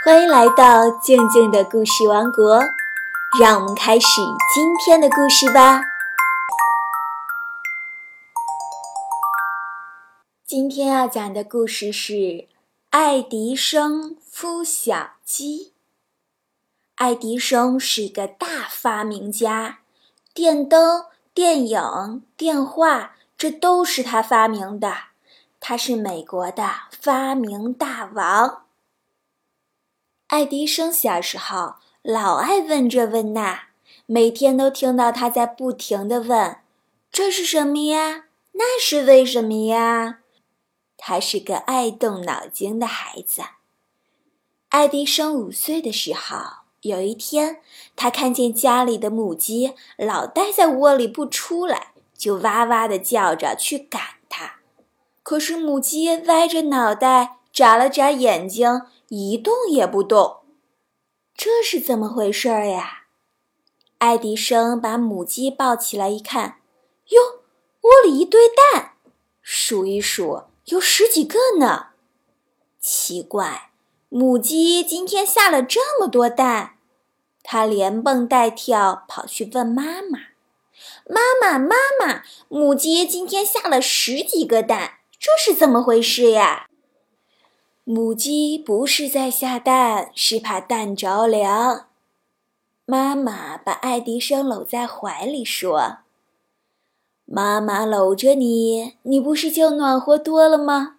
欢迎来到静静的故事王国，让我们开始今天的故事吧。今天要讲的故事是爱迪生孵小鸡。爱迪生是一个大发明家，电灯、电影、电话，这都是他发明的。他是美国的发明大王。爱迪生小时候老爱问这问那，每天都听到他在不停地问：“这是什么呀？那是为什么呀？”他是个爱动脑筋的孩子。爱迪生五岁的时候，有一天，他看见家里的母鸡老待在窝里不出来，就哇哇地叫着去赶它。可是母鸡歪着脑袋，眨了眨眼睛。一动也不动，这是怎么回事呀？爱迪生把母鸡抱起来一看，哟，窝里一堆蛋，数一数有十几个呢。奇怪，母鸡今天下了这么多蛋。它连蹦带跳跑去问妈妈：“妈妈，妈妈，母鸡今天下了十几个蛋，这是怎么回事呀？”母鸡不是在下蛋，是怕蛋着凉。妈妈把爱迪生搂在怀里说：“妈妈搂着你，你不是就暖和多了吗？”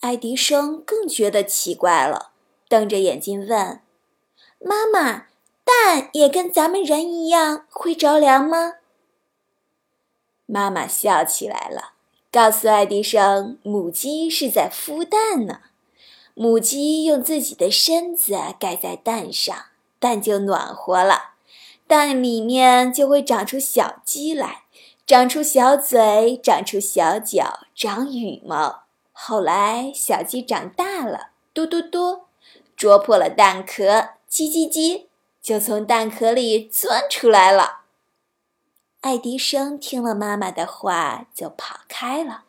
爱迪生更觉得奇怪了，瞪着眼睛问：“妈妈，蛋也跟咱们人一样会着凉吗？”妈妈笑起来了。告诉爱迪生，母鸡是在孵蛋呢。母鸡用自己的身子盖在蛋上，蛋就暖和了，蛋里面就会长出小鸡来，长出小嘴，长出小脚，长羽毛。后来小鸡长大了，嘟嘟嘟，啄破了蛋壳，叽叽叽，就从蛋壳里钻出来了。爱迪生听了妈妈的话，就跑开了。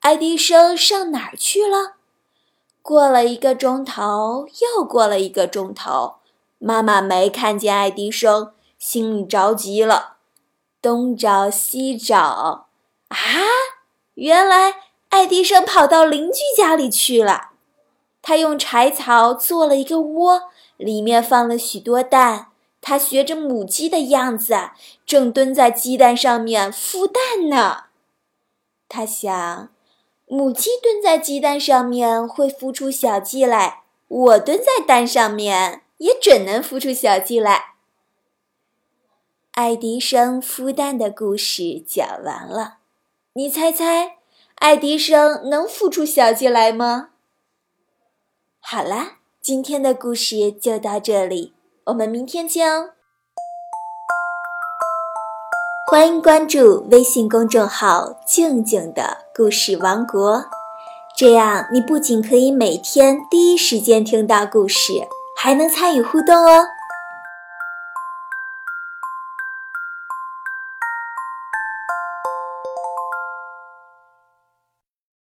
爱迪生上哪儿去了？过了一个钟头，又过了一个钟头，妈妈没看见爱迪生，心里着急了，东找西找，啊，原来爱迪生跑到邻居家里去了。他用柴草做了一个窝，里面放了许多蛋。他学着母鸡的样子，正蹲在鸡蛋上面孵蛋呢。他想，母鸡蹲在鸡蛋上面会孵出小鸡来，我蹲在蛋上面也准能孵出小鸡来。爱迪生孵蛋的故事讲完了，你猜猜，爱迪生能孵出小鸡来吗？好啦，今天的故事就到这里。我们明天见哦！欢迎关注微信公众号“静静的故事王国”，这样你不仅可以每天第一时间听到故事，还能参与互动哦。